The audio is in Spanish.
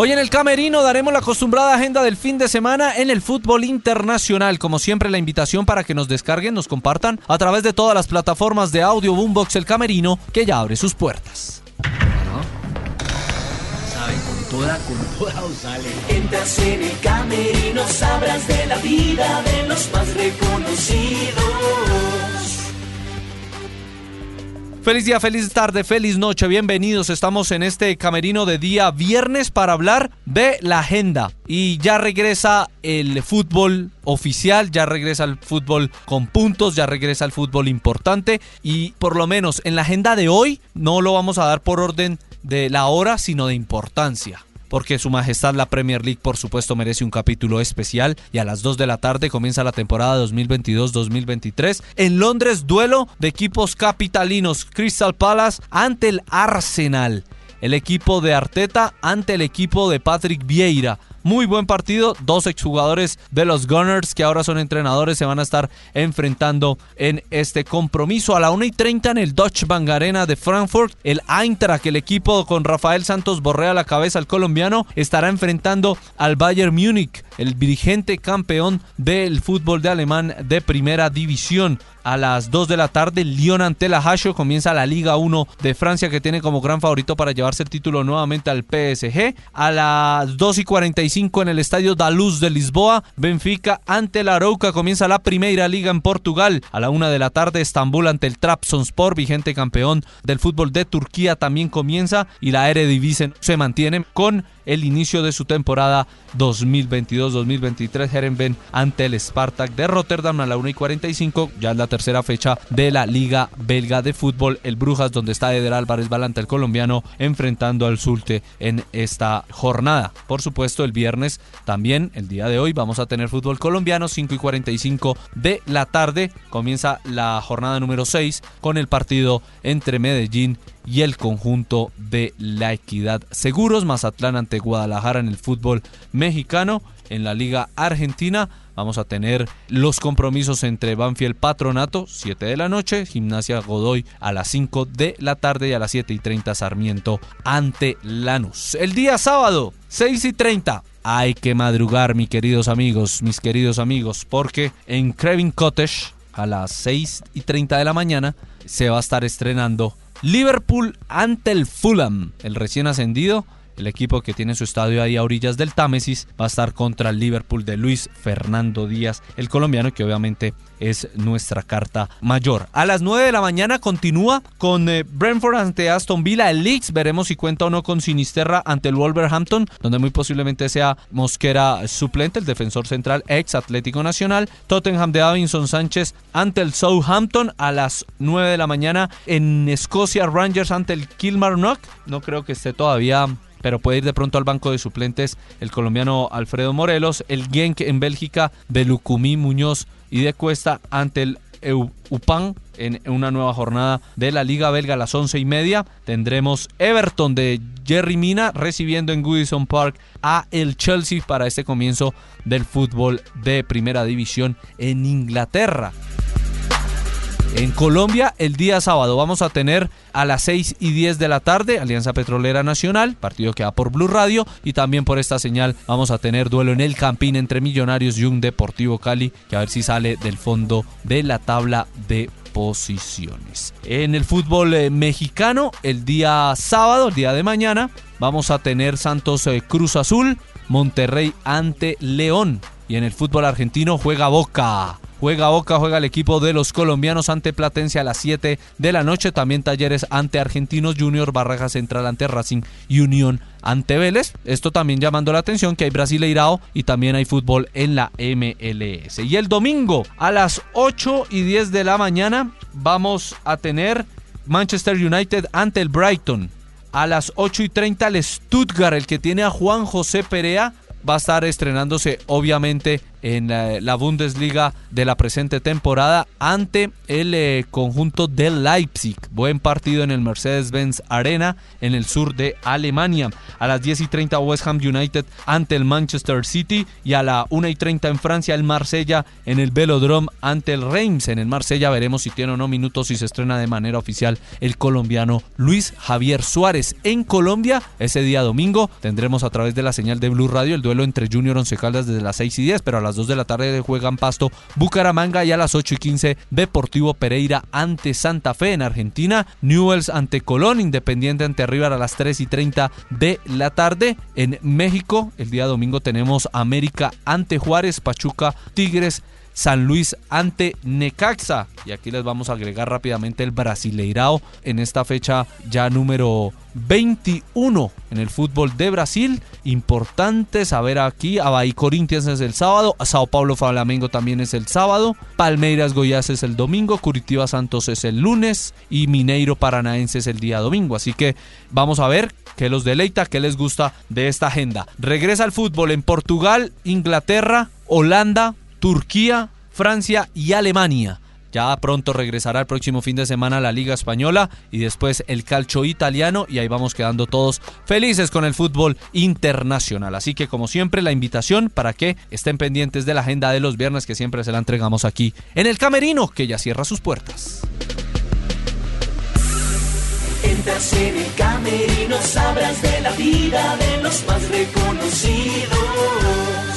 Hoy en el Camerino daremos la acostumbrada agenda del fin de semana en el fútbol internacional. Como siempre, la invitación para que nos descarguen, nos compartan a través de todas las plataformas de audio Boombox El Camerino, que ya abre sus puertas. con toda, con toda sale. Entras en el Camerino, sabrás de la vida de los más reconocidos. Feliz día, feliz tarde, feliz noche, bienvenidos. Estamos en este camerino de día viernes para hablar de la agenda. Y ya regresa el fútbol oficial, ya regresa el fútbol con puntos, ya regresa el fútbol importante. Y por lo menos en la agenda de hoy no lo vamos a dar por orden de la hora, sino de importancia porque Su Majestad la Premier League por supuesto merece un capítulo especial y a las 2 de la tarde comienza la temporada 2022-2023. En Londres, duelo de equipos capitalinos Crystal Palace ante el Arsenal. El equipo de Arteta ante el equipo de Patrick Vieira. Muy buen partido. Dos exjugadores de los Gunners que ahora son entrenadores se van a estar enfrentando en este compromiso. A la 1 y 30 en el Dutch Bank Arena de Frankfurt, el Eintracht, el equipo con Rafael Santos Borrea a la cabeza, el colombiano, estará enfrentando al Bayern Múnich, el dirigente campeón del fútbol de alemán de primera división a las 2 de la tarde. Lyon ante la Hasho comienza la Liga 1 de Francia que tiene como gran favorito para llevarse el título nuevamente al PSG. A las 2 y 45 en el estadio Daluz de Lisboa, Benfica ante la Arauca comienza la primera liga en Portugal. A la 1 de la tarde Estambul ante el Trabzonspor, vigente campeón del fútbol de Turquía también comienza y la Eredivisie se mantiene con el inicio de su temporada 2022-2023. Herenben ante el Spartak de Rotterdam a la 1 y 45. Ya es la fecha de la Liga Belga de Fútbol. El Brujas, donde está Eder Álvarez Balanta, el colombiano, enfrentando al Zulte en esta jornada. Por supuesto, el viernes también, el día de hoy, vamos a tener fútbol colombiano, 5 y 45 de la tarde. Comienza la jornada número 6 con el partido entre Medellín y el conjunto de la Equidad Seguros, Mazatlán ante Guadalajara en el fútbol mexicano, en la Liga Argentina. Vamos a tener los compromisos entre Banfield Patronato, 7 de la noche, Gimnasia Godoy a las 5 de la tarde y a las 7 y 30 Sarmiento ante Lanús. El día sábado, 6 y 30. Hay que madrugar, mis queridos amigos, mis queridos amigos, porque en Craven Cottage a las 6 y 30 de la mañana se va a estar estrenando Liverpool ante el Fulham, el recién ascendido. El equipo que tiene su estadio ahí a orillas del Támesis va a estar contra el Liverpool de Luis Fernando Díaz, el colombiano que obviamente es nuestra carta mayor. A las 9 de la mañana continúa con eh, Brentford ante Aston Villa, el Leeds. Veremos si cuenta o no con Sinisterra ante el Wolverhampton, donde muy posiblemente sea Mosquera suplente, el defensor central ex Atlético Nacional. Tottenham de Davinson Sánchez ante el Southampton a las 9 de la mañana. En Escocia, Rangers ante el Kilmarnock. No creo que esté todavía pero puede ir de pronto al banco de suplentes el colombiano Alfredo Morelos, el Genk en Bélgica de Muñoz y de Cuesta ante el UPAN en una nueva jornada de la Liga Belga a las once y media. Tendremos Everton de Jerry Mina recibiendo en Goodison Park a el Chelsea para este comienzo del fútbol de primera división en Inglaterra. En Colombia, el día sábado vamos a tener a las 6 y 10 de la tarde Alianza Petrolera Nacional, partido que va por Blue Radio y también por esta señal vamos a tener duelo en el Campín entre Millonarios y un Deportivo Cali, que a ver si sale del fondo de la tabla de posiciones. En el fútbol eh, mexicano, el día sábado, el día de mañana, vamos a tener Santos eh, Cruz Azul, Monterrey ante León. Y en el fútbol argentino juega Boca Juega Boca, juega el equipo de los colombianos ante Platense a las 7 de la noche. También Talleres ante Argentinos Junior, Barraja Central ante Racing y Unión ante Vélez. Esto también llamando la atención que hay Brasileirao y también hay fútbol en la MLS. Y el domingo a las 8 y 10 de la mañana vamos a tener Manchester United ante el Brighton. A las 8 y 30 el Stuttgart, el que tiene a Juan José Perea va a estar estrenándose obviamente en la, Bundesliga de la presente temporada ante el eh, conjunto de Leipzig. Buen partido en el Mercedes-Benz Arena en el sur de Alemania. A las 10 y 30 West Ham United ante el Manchester City y a la 1 y 30 en Francia el Marsella en el Velodrome ante el Reims. En el Marsella veremos si tiene o no minutos y se estrena de manera oficial el colombiano Luis Javier Suárez. En Colombia, ese día domingo, tendremos a través de la señal de Blue Radio el duelo entre Junior Once Caldas desde las 6 y 10, pero a 2 de la tarde juegan Pasto Bucaramanga y a las 8 y 15 Deportivo Pereira ante Santa Fe en Argentina, Newells ante Colón, Independiente ante River a las 3 y 30 de la tarde. En México, el día domingo tenemos América ante Juárez, Pachuca, Tigres, San Luis ante Necaxa. Y aquí les vamos a agregar rápidamente el Brasileirao en esta fecha ya número 21 en el fútbol de Brasil. Importante saber aquí, Abahí Corinthians es el sábado, Sao Paulo Flamengo también es el sábado, Palmeiras Goiás es el domingo, Curitiba Santos es el lunes y Mineiro Paranaense es el día domingo. Así que vamos a ver qué los deleita, qué les gusta de esta agenda. Regresa al fútbol en Portugal, Inglaterra, Holanda, Turquía, Francia y Alemania. Ya pronto regresará el próximo fin de semana la Liga Española y después el calcio italiano y ahí vamos quedando todos felices con el fútbol internacional. Así que como siempre la invitación para que estén pendientes de la agenda de los viernes que siempre se la entregamos aquí en el Camerino que ya cierra sus puertas. Entras en el Camerino, sabrás de la vida de los más reconocidos